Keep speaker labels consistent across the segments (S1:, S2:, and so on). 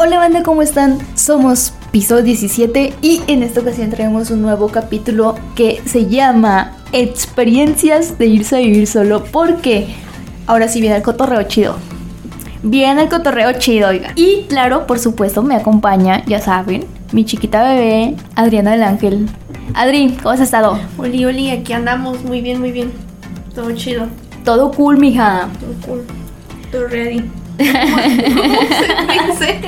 S1: Hola banda, ¿cómo están? Somos Piso 17 y en esta ocasión traemos un nuevo capítulo que se llama Experiencias de irse a vivir solo porque ahora sí viene el cotorreo chido. Viene el cotorreo chido, oiga. Y claro, por supuesto, me acompaña, ya saben, mi chiquita bebé, Adriana del Ángel. Adri, ¿cómo has estado?
S2: Oli, Oli, aquí andamos, muy bien, muy bien. Todo chido,
S1: Todo cool, mija.
S2: todo cool, todo ready. ¿Cómo se dice?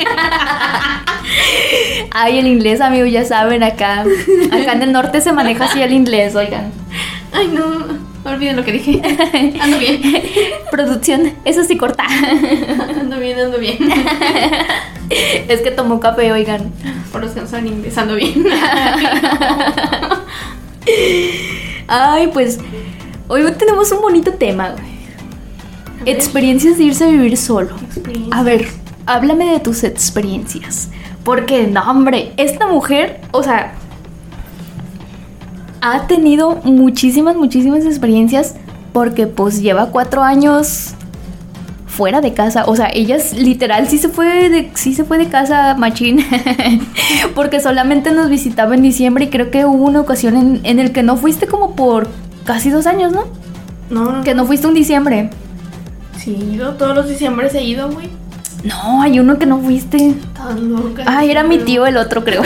S1: Ay, el inglés, amigo, ya saben, acá. Acá en el norte se maneja así el inglés, oigan.
S2: Ay, no, olviden lo que dije. Ando bien,
S1: Producción, eso sí corta.
S2: ando bien, ando bien.
S1: Es que tomó café, oigan.
S2: Por los que no saben inglés, ando bien.
S1: Ay, pues hoy tenemos un bonito tema, güey. Experiencias de irse a vivir solo. A ver, háblame de tus experiencias. Porque, no, hombre, esta mujer, o sea, ha tenido muchísimas, muchísimas experiencias porque pues lleva cuatro años fuera de casa. O sea, ella literal sí se fue de, sí se fue de casa, machín. porque solamente nos visitaba en diciembre y creo que hubo una ocasión en, en el que no fuiste como por casi dos años, ¿no?
S2: No, no,
S1: Que no fuiste un diciembre.
S2: Sí, he ido, todos los diciembres he ido, güey.
S1: No, hay uno que no fuiste.
S2: Tan loca.
S1: Ay, era mi tío el otro, creo.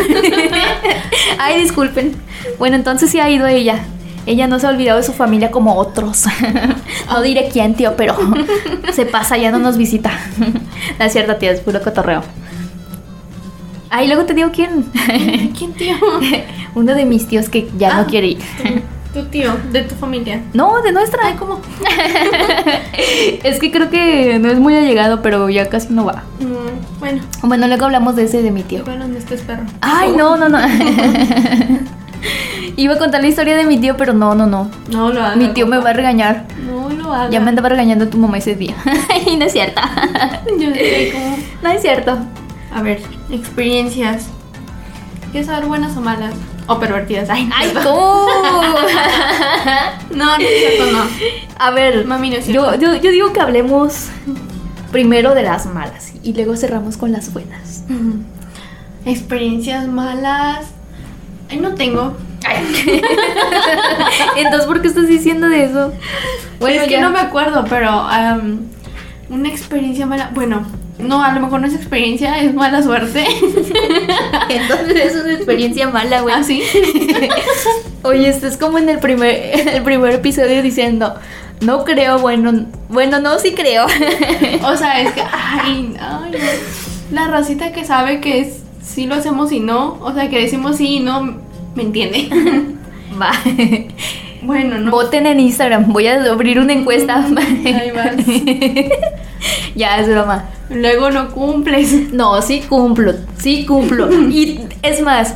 S1: Ay, disculpen. Bueno, entonces sí ha ido ella. Ella no se ha olvidado de su familia como otros. No diré quién, tío, pero se pasa, ya no nos visita. No es cierto, tío, es puro cotorreo. Ay, luego te digo quién.
S2: ¿Quién tío?
S1: Uno de mis tíos que ya no
S2: Ah.
S1: quiere ir.
S2: Tu tío, de tu familia.
S1: No, de nuestra.
S2: Ay, ¿cómo?
S1: Es que creo que no es muy allegado, pero ya casi no va.
S2: Mm, bueno,
S1: Bueno, luego hablamos de ese de mi tío.
S2: bueno, no estés perro.
S1: Ay, no, no, no. Iba a contar la historia de mi tío, pero no, no, no.
S2: No lo hagas.
S1: Mi tío me va a regañar.
S2: No lo hagas.
S1: Ya me andaba regañando tu mamá ese día. Ay, no es cierto.
S2: Yo sé cómo.
S1: No es cierto.
S2: A ver, experiencias. ¿Quieres saber buenas o malas? O pervertidas. Ay,
S1: Ay,
S2: perdón.
S1: ¿cómo?
S2: No, no es cierto, no.
S1: A ver,
S2: Mami, no es
S1: yo,
S2: cierto.
S1: yo, yo digo que hablemos primero de las malas y luego cerramos con las buenas.
S2: Experiencias malas. Ay, no tengo.
S1: Entonces, ¿por qué estás diciendo de eso?
S2: Bueno, es que
S1: ya.
S2: no me acuerdo, pero una experiencia mala. Bueno, no, a lo mejor no es experiencia, es mala suerte.
S1: Entonces es una experiencia mala, güey.
S2: ¿Ah, sí?
S1: Oye, esto es como en el primer, en el primer episodio diciendo, no creo, bueno, bueno, no, sí creo.
S2: O sea, es que. Ay, ay. La racita que sabe que es sí lo hacemos y no. O sea, que decimos sí y no. ¿Me entiende?
S1: Va.
S2: Bueno, no.
S1: Voten en Instagram, voy a abrir una encuesta.
S2: Ahí vas.
S1: ya, es broma.
S2: Luego no cumples.
S1: No, sí cumplo, sí cumplo. Y es más,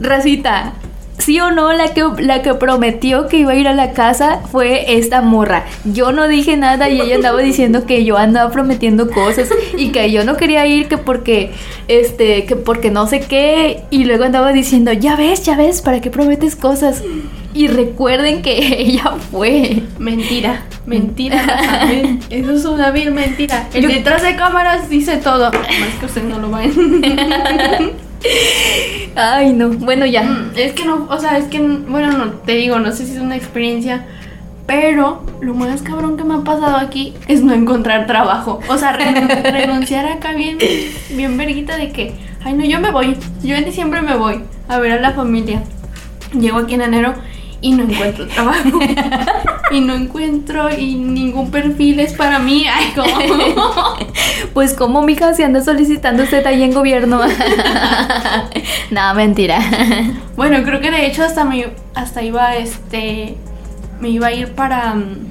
S1: Racita, sí o no, la que, la que prometió que iba a ir a la casa fue esta morra. Yo no dije nada y ella andaba diciendo que yo andaba prometiendo cosas y que yo no quería ir que porque, este, que porque no sé qué. Y luego andaba diciendo, ya ves, ya ves, ¿para qué prometes cosas? Y recuerden que ella fue.
S2: Mentira, mentira, Eso es una vil mentira. El
S1: Yo-
S2: detrás de cámaras dice todo. Más que ustedes no lo ven.
S1: Ay, no. Bueno, ya.
S2: Mm, es que no, o sea, es que, bueno, no, te digo, no sé si es una experiencia, pero lo más cabrón que me ha pasado aquí es no encontrar trabajo. O sea, ren- renunciar acá bien, bien verguita de que, ay, no, yo me voy, yo en diciembre me voy a ver a la familia. Llego aquí en enero y no encuentro trabajo. y no encuentro y ningún perfil es para mí. Ay, como...
S1: Pues como mija se anda solicitando usted ahí en gobierno. no, mentira.
S2: Bueno, creo que de hecho hasta me hasta iba este me iba a ir para mm,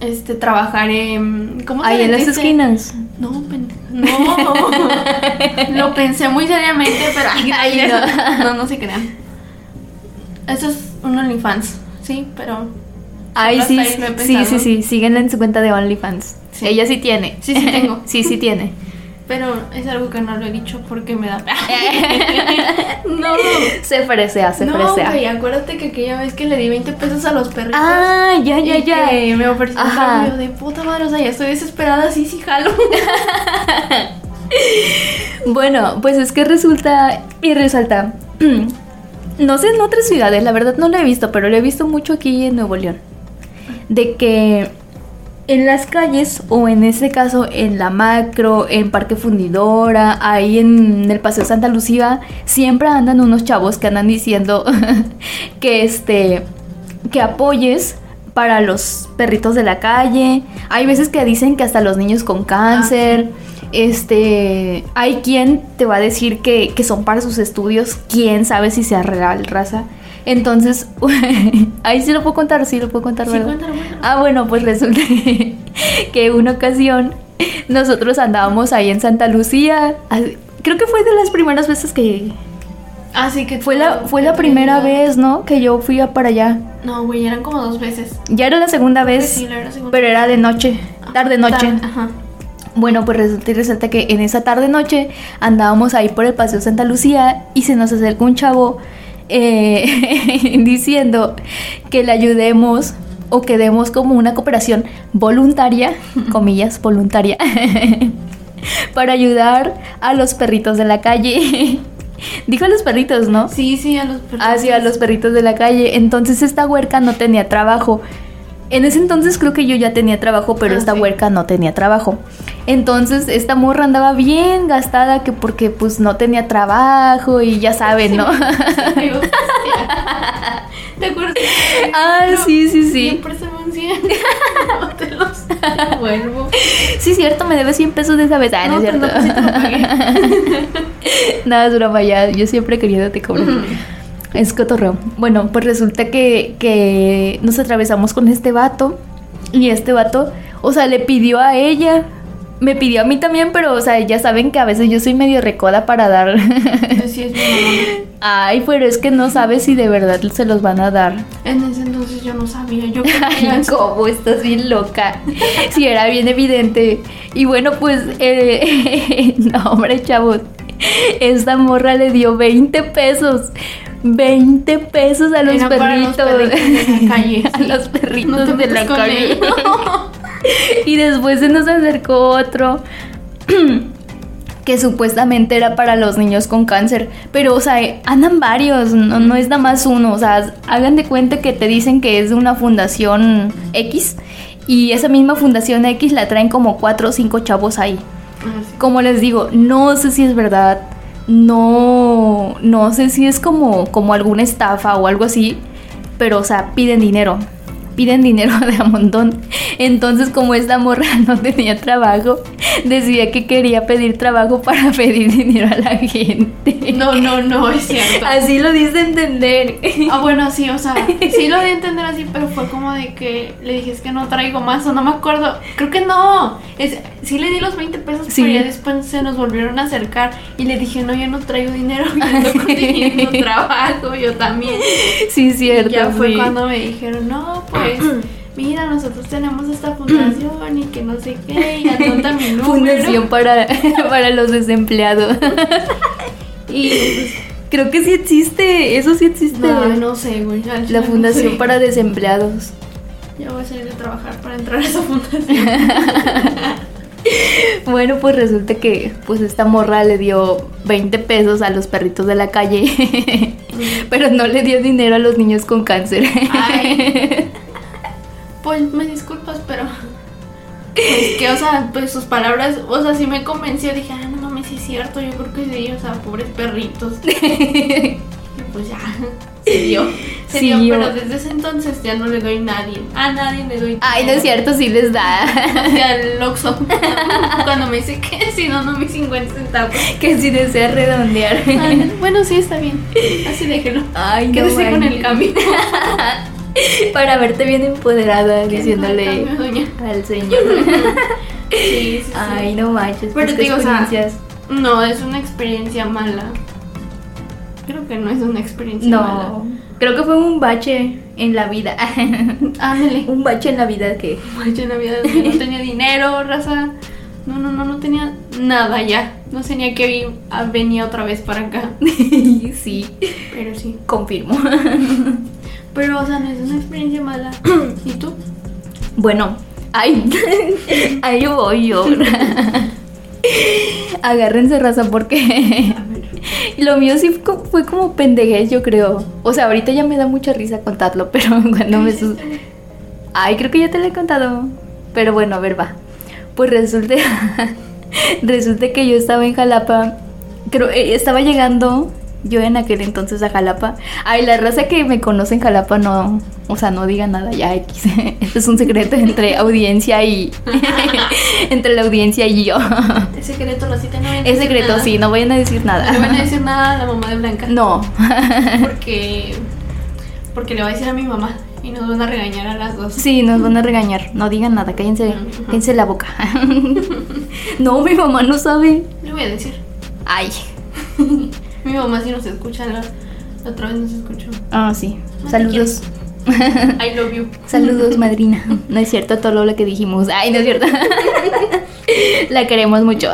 S2: este trabajar en ¿cómo se
S1: Ahí en las esquinas.
S2: No, no. Lo pensé muy seriamente, pero ay,
S1: Ay,
S2: ay,
S1: no.
S2: no. no, se crean. Eso es un OnlyFans, sí, pero
S1: Ay, sí,
S2: ahí
S1: sí, sí, sí, síguenla en su cuenta de OnlyFans.
S2: Sí.
S1: Ella sí tiene.
S2: Sí, sí tengo.
S1: sí, sí tiene.
S2: Pero es algo que no lo he dicho porque me da. no.
S1: Se fresea, se
S2: no,
S1: fresea.
S2: güey, acuérdate que aquella vez que le di 20 pesos a los perritos.
S1: Ah, ya, ya,
S2: y
S1: ya.
S2: que me ofreció un cambio de puta madre, o sea, ya estoy desesperada, sí, sí, jalo.
S1: Bueno, pues es que resulta y resalta. No sé en otras ciudades, la verdad no lo he visto, pero lo he visto mucho aquí en Nuevo León. De que en las calles, o en este caso en la macro, en Parque Fundidora, ahí en el Paseo Santa Lucía, siempre andan unos chavos que andan diciendo que este que apoyes para los perritos de la calle. Hay veces que dicen que hasta los niños con cáncer. Este, hay quien te va a decir que, que son para sus estudios, quién sabe si sea real, raza. Entonces, ahí sí lo puedo contar, sí lo puedo contar,
S2: Sí,
S1: ¿verdad?
S2: cuéntalo, bueno.
S1: Ah, bueno, pues resulta que una ocasión nosotros andábamos ahí en Santa Lucía. Ah, Creo que fue de las primeras veces que...
S2: Así que
S1: Fue la, fue la primera vez, ¿no? Que yo fui a para allá.
S2: No, güey, eran como dos veces.
S1: Ya era la segunda vez,
S2: Sí, la segunda.
S1: pero era de noche, tarde-noche.
S2: Tar- Ajá.
S1: Bueno, pues resulta y resalta que en esa tarde-noche andábamos ahí por el Paseo Santa Lucía y se nos acercó un chavo eh, diciendo que le ayudemos o que demos como una cooperación voluntaria, comillas, voluntaria, para ayudar a los perritos de la calle. Dijo a los perritos, ¿no?
S2: Sí, sí, a los perritos.
S1: hacia los perritos de la calle. Entonces esta huerca no tenía trabajo. En ese entonces creo que yo ya tenía trabajo, pero
S2: Ah,
S1: esta
S2: sí.
S1: huerca no tenía trabajo. Entonces esta morra andaba bien gastada que porque pues no tenía trabajo y ya saben, ¿no?
S2: ¿Te acuerdas?
S1: ah, sí, sí, sí.
S2: Siempre se me un 100. No te los devuelvo.
S1: Sí, cierto, me debe 100 pesos de esa vez. Ah, no,
S2: No,
S1: es cierto.
S2: no.
S1: Nada, es broma ya. Yo siempre querido te cobro. Es cotorreo. Bueno, pues resulta que, que nos atravesamos con este vato. Y este vato, o sea, le pidió a ella. Me pidió a mí también, pero, o sea, ya saben que a veces yo soy medio recoda para dar.
S2: Sí, es mi.
S1: Ay, pero es que no sabes si de verdad se los van a dar.
S2: En ese entonces yo no sabía. Yo
S1: Ay, ¿cómo? Estás bien loca. Sí, era bien evidente. Y bueno, pues, eh, no, hombre, chavos. Esta morra le dio 20 pesos. 20 pesos a los
S2: Era para los
S1: perritos.
S2: perritos de la calle,
S1: a los perritos
S2: No
S1: de la calle.
S2: él.
S1: Y después se nos acercó otro. que supuestamente era para los niños con cáncer. Pero, o sea, andan varios, no, no es nada más uno. O sea, hagan de cuenta que te dicen que es de una fundación X. Y esa misma fundación X la traen como cuatro o cinco chavos ahí.
S2: Ah, sí.
S1: Como les digo, no sé si es verdad. No, no sé si es como, como alguna estafa o algo así. Pero, o sea, piden dinero. Piden dinero de a montón. Entonces, como esta morra no tenía trabajo, decía que quería pedir trabajo para pedir dinero a la gente.
S2: No, no, no, es cierto.
S1: Así lo dice entender.
S2: Ah, bueno, sí, o sea, sí lo di a entender así, pero fue como de que le dije es que no traigo más o no me acuerdo. Creo que no. Es, sí le di los 20 pesos,
S1: Sí.
S2: pero ya después se nos volvieron a acercar y le dije, no, yo no traigo dinero, yo ando consiguiendo trabajo, yo también.
S1: Sí, cierto.
S2: Y ya fue
S1: sí.
S2: cuando me dijeron, no, pues, mira, nosotros tenemos esta fundación y que no sé qué, y anota mi número.
S1: Fundación para, para los desempleados.
S2: Y pues,
S1: Creo que sí existe, eso sí existe.
S2: no, no sé, güey.
S1: La
S2: no
S1: Fundación
S2: sé.
S1: para Desempleados.
S2: Ya voy a salir de trabajar para entrar a esa fundación.
S1: Bueno, pues resulta que pues esta morra le dio 20 pesos a los perritos de la calle, pero no le dio dinero a los niños con cáncer.
S2: Ay. Pues me disculpas, pero. Pues que, o sea, pues sus palabras, o sea, sí me convenció. Dije, ah, no mames, sí es cierto, yo creo que sí, o sea, pobres perritos. Y pues ya, se dio. Se
S1: Sí,
S2: dio,
S1: yo-
S2: pero desde ese entonces ya no le doy a nadie. A nadie le doy.
S1: Ay, no es cierto, sí les da.
S2: Al Oxxo. Cuando me dice que si no, no mis 50 centavos.
S1: que si desea redondear.
S2: Ay, bueno, sí, está bien. Así déjelo.
S1: Ay, no
S2: Quédese con el
S1: manches. Para verte bien empoderada,
S2: ¿Qué
S1: diciéndole al señor.
S2: Sí, sí, sí.
S1: Ay, no manches,
S2: Pero
S1: pues
S2: te digo, o sea,
S1: experiencias.
S2: No, es una experiencia mala. Creo que no es una experiencia mala.
S1: No, creo que fue un bache en la vida.
S2: Ándale.
S1: un bache en la vida que
S2: Yo en Navidad no tenía dinero, raza. No, no, no, no tenía nada ya. No tenía que venía otra vez para acá.
S1: sí,
S2: Pero sí.
S1: confirmo.
S2: Pero, o sea, no es una experiencia mala. ¿Y tú?
S1: Bueno, ay, ahí voy yo. agárrense raza porque lo mío sí fue fue como pendejez, yo creo. O sea, ahorita ya me da mucha risa contarlo, pero cuando me sus... Ay, creo que ya te lo he contado. Pero bueno, a ver, va. Pues resulta resulta que yo estaba en Jalapa, creo eh, estaba llegando yo en aquel entonces a Jalapa. Ay, la raza que me conoce en Jalapa no, o sea, no diga nada ya X. Esto es un secreto entre audiencia y entre la audiencia y yo.
S2: Es secreto, Rosita, no
S1: Es secreto,
S2: nada.
S1: sí, no vayan a decir
S2: No
S1: nada.
S2: le van a decir nada a la mamá de Blanca.
S1: No.
S2: Porque. Porque le va a decir a mi mamá. Y nos van a regañar a las dos.
S1: Sí, nos van a regañar. No digan nada, cállense,
S2: Ujú.
S1: cállense la boca. No, mi mamá no sabe.
S2: Le voy a decir.
S1: Ay.
S2: Mi mamá sí nos escucha. La, la otra vez nos escuchó.
S1: Ah, sí.
S2: No te
S1: Saludos.
S2: I love you.
S1: Saludos, madrina. No es cierto todo lo que dijimos. Ay, no es cierto. La queremos mucho.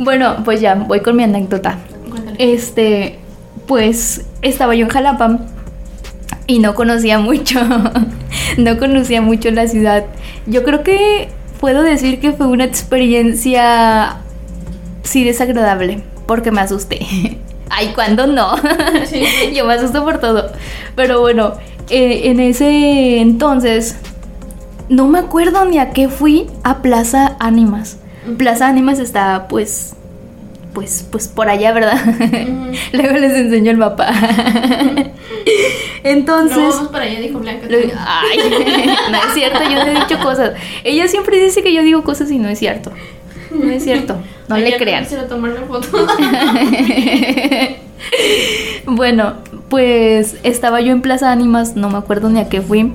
S1: Bueno, pues ya, voy con mi anécdota.
S2: Cuéntale.
S1: Este, pues estaba yo en Jalapa y no conocía mucho. No conocía mucho la ciudad. Yo creo que puedo decir que fue una experiencia sí desagradable porque me asusté. Ay, ¿cuándo no?
S2: Sí.
S1: Yo me asusto por todo. Pero bueno, eh, en ese entonces no me acuerdo ni a qué fui a Plaza Ánimas. Plaza Ánimas está pues pues pues por allá, ¿verdad? Luego les enseño el mapa. Entonces,
S2: no, vamos para allá, dijo Blanca.
S1: lo- ay, no es cierto, yo no he dicho cosas. Ella siempre dice que yo digo cosas y no es cierto. No es cierto, no
S2: Ay,
S1: le crean.
S2: foto.
S1: bueno, pues estaba yo en Plaza Ánimas, no me acuerdo ni a qué fui.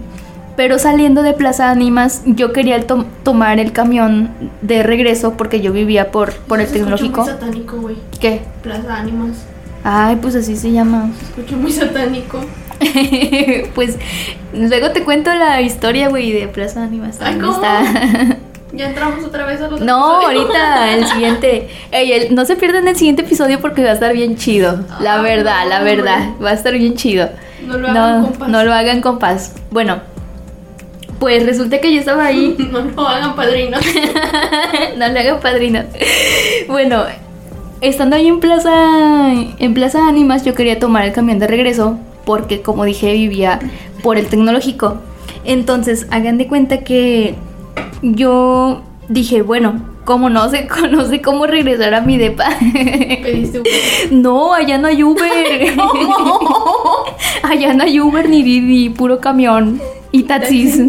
S1: Pero saliendo de Plaza Ánimas, yo quería el tomar el camión de regreso porque yo vivía por, por el
S2: Se
S1: tecnológico.
S2: muy satánico, güey.
S1: ¿Qué?
S2: Plaza Ánimas.
S1: Ay, pues así se llama.
S2: Se escucha muy satánico.
S1: pues luego te cuento la historia, güey, de Plaza Ánimas.
S2: Ay, ¿cómo?
S1: está.
S2: Ya entramos otra vez a los
S1: No,
S2: episodios.
S1: ahorita el siguiente. Ey, el- no se pierdan el siguiente episodio porque va a estar bien chido. La
S2: Ah,
S1: verdad,
S2: no,
S1: la verdad. Va a estar bien chido.
S2: No lo hagan
S1: no,
S2: con paz.
S1: no lo hagan con paz. Bueno, pues resulta que yo estaba ahí.
S2: No lo hagan padrinos.
S1: no le hagan padrino. Bueno, estando ahí en Plaza, en Plaza Ánimas, yo quería tomar el camión de regreso porque, como dije, vivía por el tecnológico. Entonces, hagan de cuenta que yo dije, bueno, como no sé, no sé cómo regresar a mi depa.
S2: Pediste Uber.
S1: No, allá no hay Uber. allá no hay Uber ni Didi, puro camión y taxis.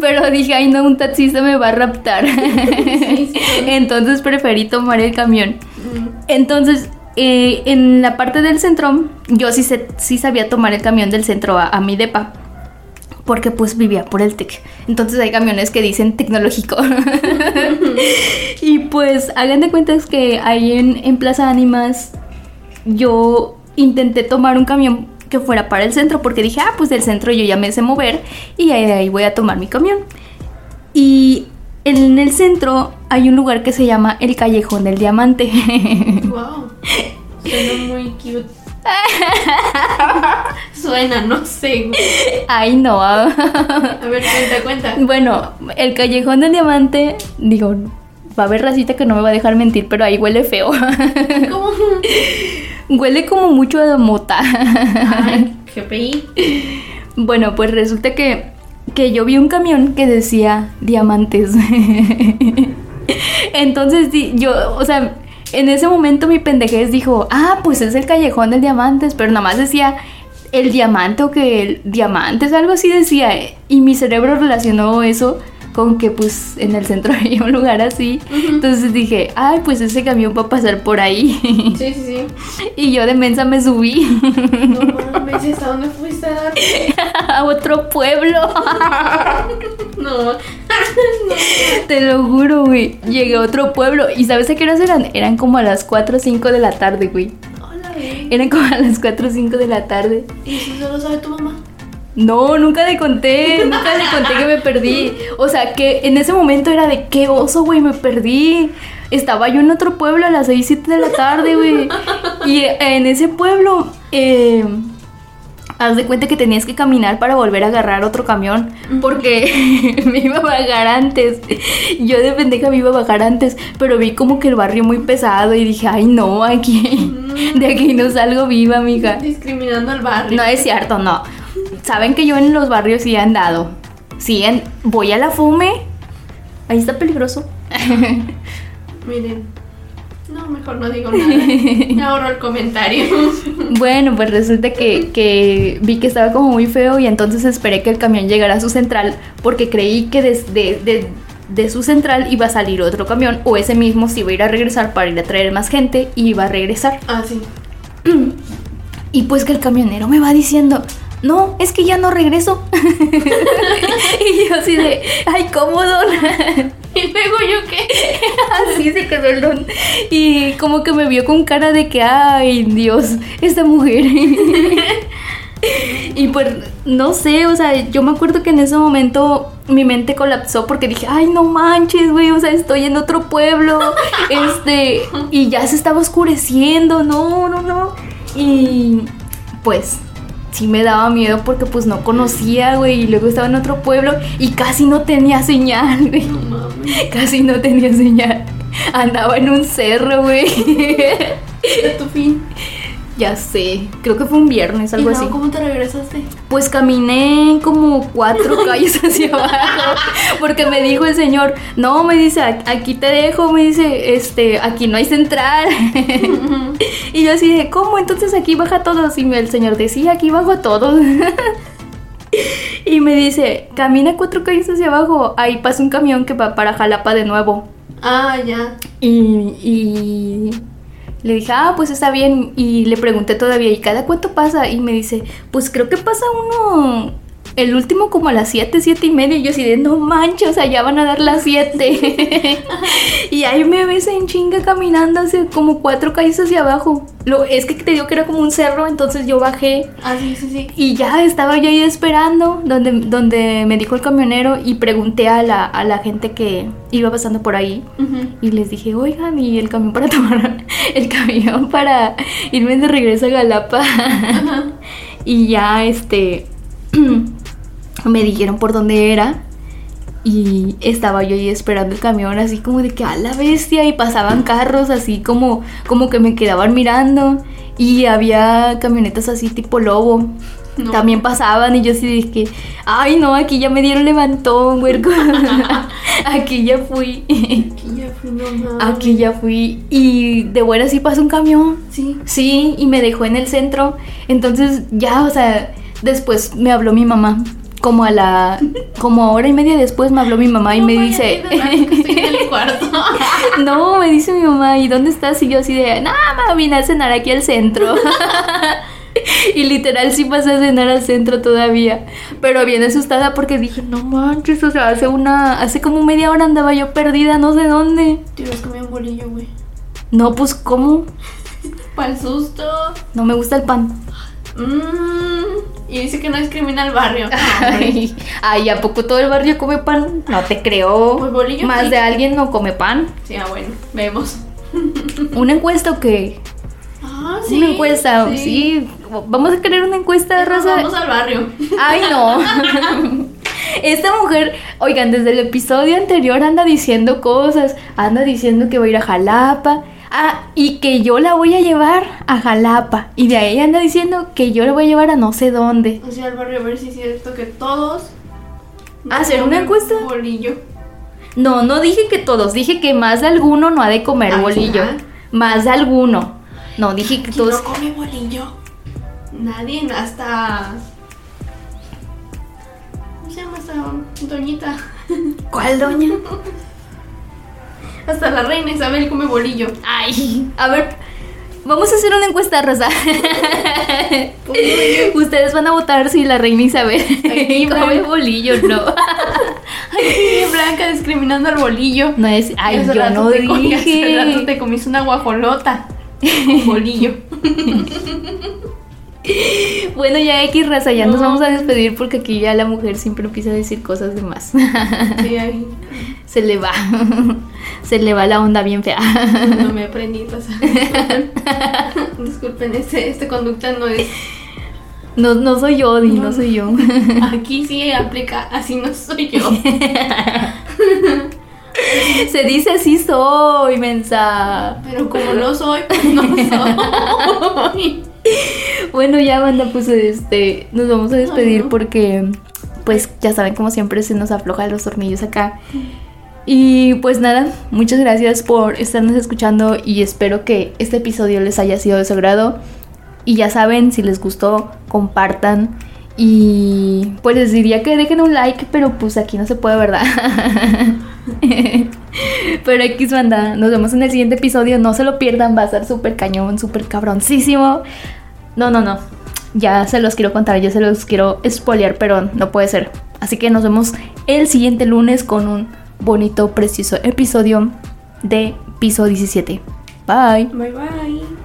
S1: Pero dije, ay no, un taxista me va a raptar.
S2: Sí, sí.
S1: Entonces preferí tomar el camión.
S2: Mm.
S1: Entonces, eh, en la parte del centro, yo sí, sé- sí sabía tomar el camión del centro a, a mi depa. Porque pues vivía por el TEC. Entonces hay camiones que dicen tecnológico. y pues hagan de cuenta es que ahí en, en Plaza Ánimas yo intenté tomar un camión que fuera para el centro porque dije, ah, pues del centro yo ya me sé mover y ahí, ahí voy a tomar mi camión. Y en el centro hay un lugar que se llama el Callejón del Diamante.
S2: Wow. Suena muy cute. Suena, no sé.
S1: Ay, no.
S2: A ver, cuenta, cuenta.
S1: Bueno, el Callejón del Diamante, digo, va a haber racita que no me va a dejar mentir, pero ahí huele feo.
S2: ¿Cómo?
S1: huele como mucho a mota.
S2: Ay, GPI.
S1: Bueno, pues resulta que, que yo vi un camión que decía diamantes. Entonces, yo, o sea, en ese momento mi pendejez dijo, ah, pues es el callejón del diamantes, pero nada más decía el diamante o que el diamantes, algo así decía. Y mi cerebro relacionó eso con que pues en el centro hay un lugar así. Entonces dije, ay, pues ese camión va a pasar por ahí.
S2: Sí, sí, sí.
S1: y yo de mensa me subí
S2: No mames, ¿hasta dónde fuiste a dar?
S1: a otro pueblo.
S2: No.
S1: Te lo juro, güey. Llegué a otro pueblo. ¿Y sabes a qué horas eran? Eran como a las 4 o 5 de la tarde, güey.
S2: Hola, bebé.
S1: Eran como a las 4 o 5 de la tarde.
S2: ¿Y si solo sabe tu mamá?
S1: No, nunca le conté. Nunca le conté que me perdí. O sea, que en ese momento era de qué oso, güey, me perdí. Estaba yo en otro pueblo a las 6, 7 de la tarde, güey. Y en ese pueblo, eh, Haz de cuenta que tenías que caminar para volver a agarrar otro camión porque me iba a bajar antes. Yo de pendeja me iba a bajar antes, pero vi como que el barrio muy pesado y dije, ay no, aquí, de aquí no salgo viva, amiga.
S2: Discriminando al barrio.
S1: No es cierto, no. Saben que yo en los barrios sí he andado. Sí, en- voy a la fume. Ahí está peligroso.
S2: Miren. No, mejor no digo nada. Me ahorro el comentario.
S1: Bueno, pues resulta que, que vi que estaba como muy feo y entonces esperé que el camión llegara a su central porque creí que desde de, de su central iba a salir otro camión o ese mismo se iba a ir a regresar para ir a traer más gente y iba a regresar.
S2: Ah, sí.
S1: Y pues que el camionero me va diciendo, no, es que ya no regreso. y yo así de, ay, cómodo.
S2: Y luego yo qué.
S1: Así se quedó el don. Y como que me vio con cara de que, ay, Dios, esta mujer. y pues, no sé, o sea, yo me acuerdo que en ese momento mi mente colapsó porque dije, ay, no manches, güey, o sea, estoy en otro pueblo. este, y ya se estaba oscureciendo, no, no, no. Y pues sí me daba miedo porque pues no conocía, güey, y luego estaba en otro pueblo y casi no tenía señal, güey.
S2: No mames.
S1: Casi no tenía señal. Andaba en un cerro, güey.
S2: Tu fin.
S1: Ya sé. Creo que fue un viernes,
S2: ¿Y
S1: algo
S2: luego
S1: así.
S2: cómo te regresaste?
S1: Pues caminé como cuatro calles hacia abajo. Porque me dijo el señor, no, me dice, "a- aquí te dejo, me dice, este, aquí no hay central. y yo así de, ¿cómo? Entonces aquí baja todos. Y el señor decía, aquí bajo todos. y me dice, camina cuatro calles hacia abajo, ahí pasa un camión que va para Jalapa de nuevo.
S2: Ah, ya.
S1: Y, y le dije, ah, pues está bien. Y le pregunté todavía, ¿y cada cuánto pasa? Y me dice, pues creo que pasa uno, el último como a las 7, 7 y media. Y yo así de, no manches, o sea, ya van a dar las 7. y ahí me ves en chinga caminando hacia como cuatro calles hacia abajo. Lo, es que te digo que era como un cerro, entonces yo bajé.
S2: Ah, sí, sí, sí.
S1: Y ya estaba yo ahí esperando donde, donde me dijo el camionero y pregunté a la, a la gente que iba pasando por ahí. Y les dije, oigan, y el camión para tomar, el camión para irme de regreso a Galapa. y ya, este, me dijeron por dónde era. Y estaba yo ahí esperando el camión, así como de que a la bestia. Y pasaban carros, así como, como que me quedaban mirando. Y había camionetas así tipo lobo.
S2: No.
S1: También pasaban y yo así de que, ay no, aquí ya me dieron levantón, huerco. aquí ya fui.
S2: Aquí ya fui, no.
S1: Aquí ya fui y de buena sí pasó un camión.
S2: Sí.
S1: Sí, y me dejó en el centro. Entonces ya, o sea, después me habló mi mamá. Como a la, como hora y media después me habló mi mamá y
S2: No
S1: me dice,
S2: en el cuarto.
S1: no, me dice mi mamá, ¿y dónde estás? Y yo así de, no, mami, vine a cenar aquí al centro. y literal sí pasé a cenar al centro todavía. Pero bien asustada porque dije, no manches, o sea, hace una, hace como media hora andaba yo perdida, no sé dónde.
S2: Te hubieras comido un bolillo, güey.
S1: No, pues, ¿cómo?
S2: Para el susto.
S1: No me gusta el pan.
S2: Mm, y dice que no discrimina al barrio. No.
S1: Ay, ay, ¿a poco todo el barrio come pan? No te creo.
S2: Pues bolillo
S1: Más
S2: sí.
S1: de alguien no come pan.
S2: Sí, ah, bueno, vemos.
S1: ¿Una encuesta o qué?
S2: Ah, sí.
S1: una encuesta, sí. Vamos a querer una encuesta,
S2: Nos
S1: Rosa.
S2: Vamos al barrio.
S1: Ay, no. Esta mujer, oigan, desde el episodio anterior anda diciendo cosas, anda diciendo que va a ir a Jalapa, ah, y que yo la voy a llevar a Jalapa, y de ahí anda diciendo que yo la voy a llevar a no sé dónde.
S2: O sea, al barrio a ver si es cierto que todos.
S1: ¿Hacer una encuesta?
S2: Bolillo.
S1: No, no dije que todos, dije que más de alguno no ha de comer
S2: Ay,
S1: bolillo.
S2: ah.
S1: Más de alguno. No, dije que
S2: ¿Quién
S1: todos.
S2: no come bolillo? Nadie, hasta. ¿Cómo se llama esta doñita?
S1: ¿Cuál doña?
S2: Hasta la reina Isabel come bolillo.
S1: Ay, a ver, vamos a hacer una encuesta, Rosa. Ustedes van a votar si la reina Isabel
S2: Aquí,
S1: come bolillo, no.
S2: Ay, Blanca discriminando al bolillo.
S1: No es, ay,
S2: Hace
S1: yo no
S2: te comí- hace rato
S1: dije.
S2: te comiste una guajolota con bolillo.
S1: Bueno, ya X raza, ya nos
S2: No.
S1: vamos a despedir porque aquí ya la mujer siempre empieza a decir cosas de más.
S2: Sí, ay,
S1: Se le va. Se le va la onda bien fea.
S2: no me aprendí. sea, disculpen, disculpen, este, este conducta no es
S1: No, no soy yo, Di, no, soy yo.
S2: Aquí sí aplica, así no soy yo.
S1: Se dice así soy, mensa.
S2: Pero como no soy, pues no soy.
S1: Bueno, ya, banda, pues este, nos vamos a despedir porque, pues ya saben, como siempre se nos aflojan los tornillos acá. Y pues nada, muchas gracias por estarnos escuchando y espero que este episodio les haya sido de su agrado. Y ya saben, si les gustó, compartan. Y pues les diría que dejen un like, pero pues aquí no se puede, ¿verdad? pero X banda, nos vemos en el siguiente episodio. No se lo pierdan, va a ser súper cañón, súper cabroncísimo. No, no, no. Ya se los quiero contar, ya se los quiero spoilear, pero no puede ser. Así que nos vemos el siguiente lunes con un bonito, precioso episodio de Piso 17. Bye.
S2: Bye bye.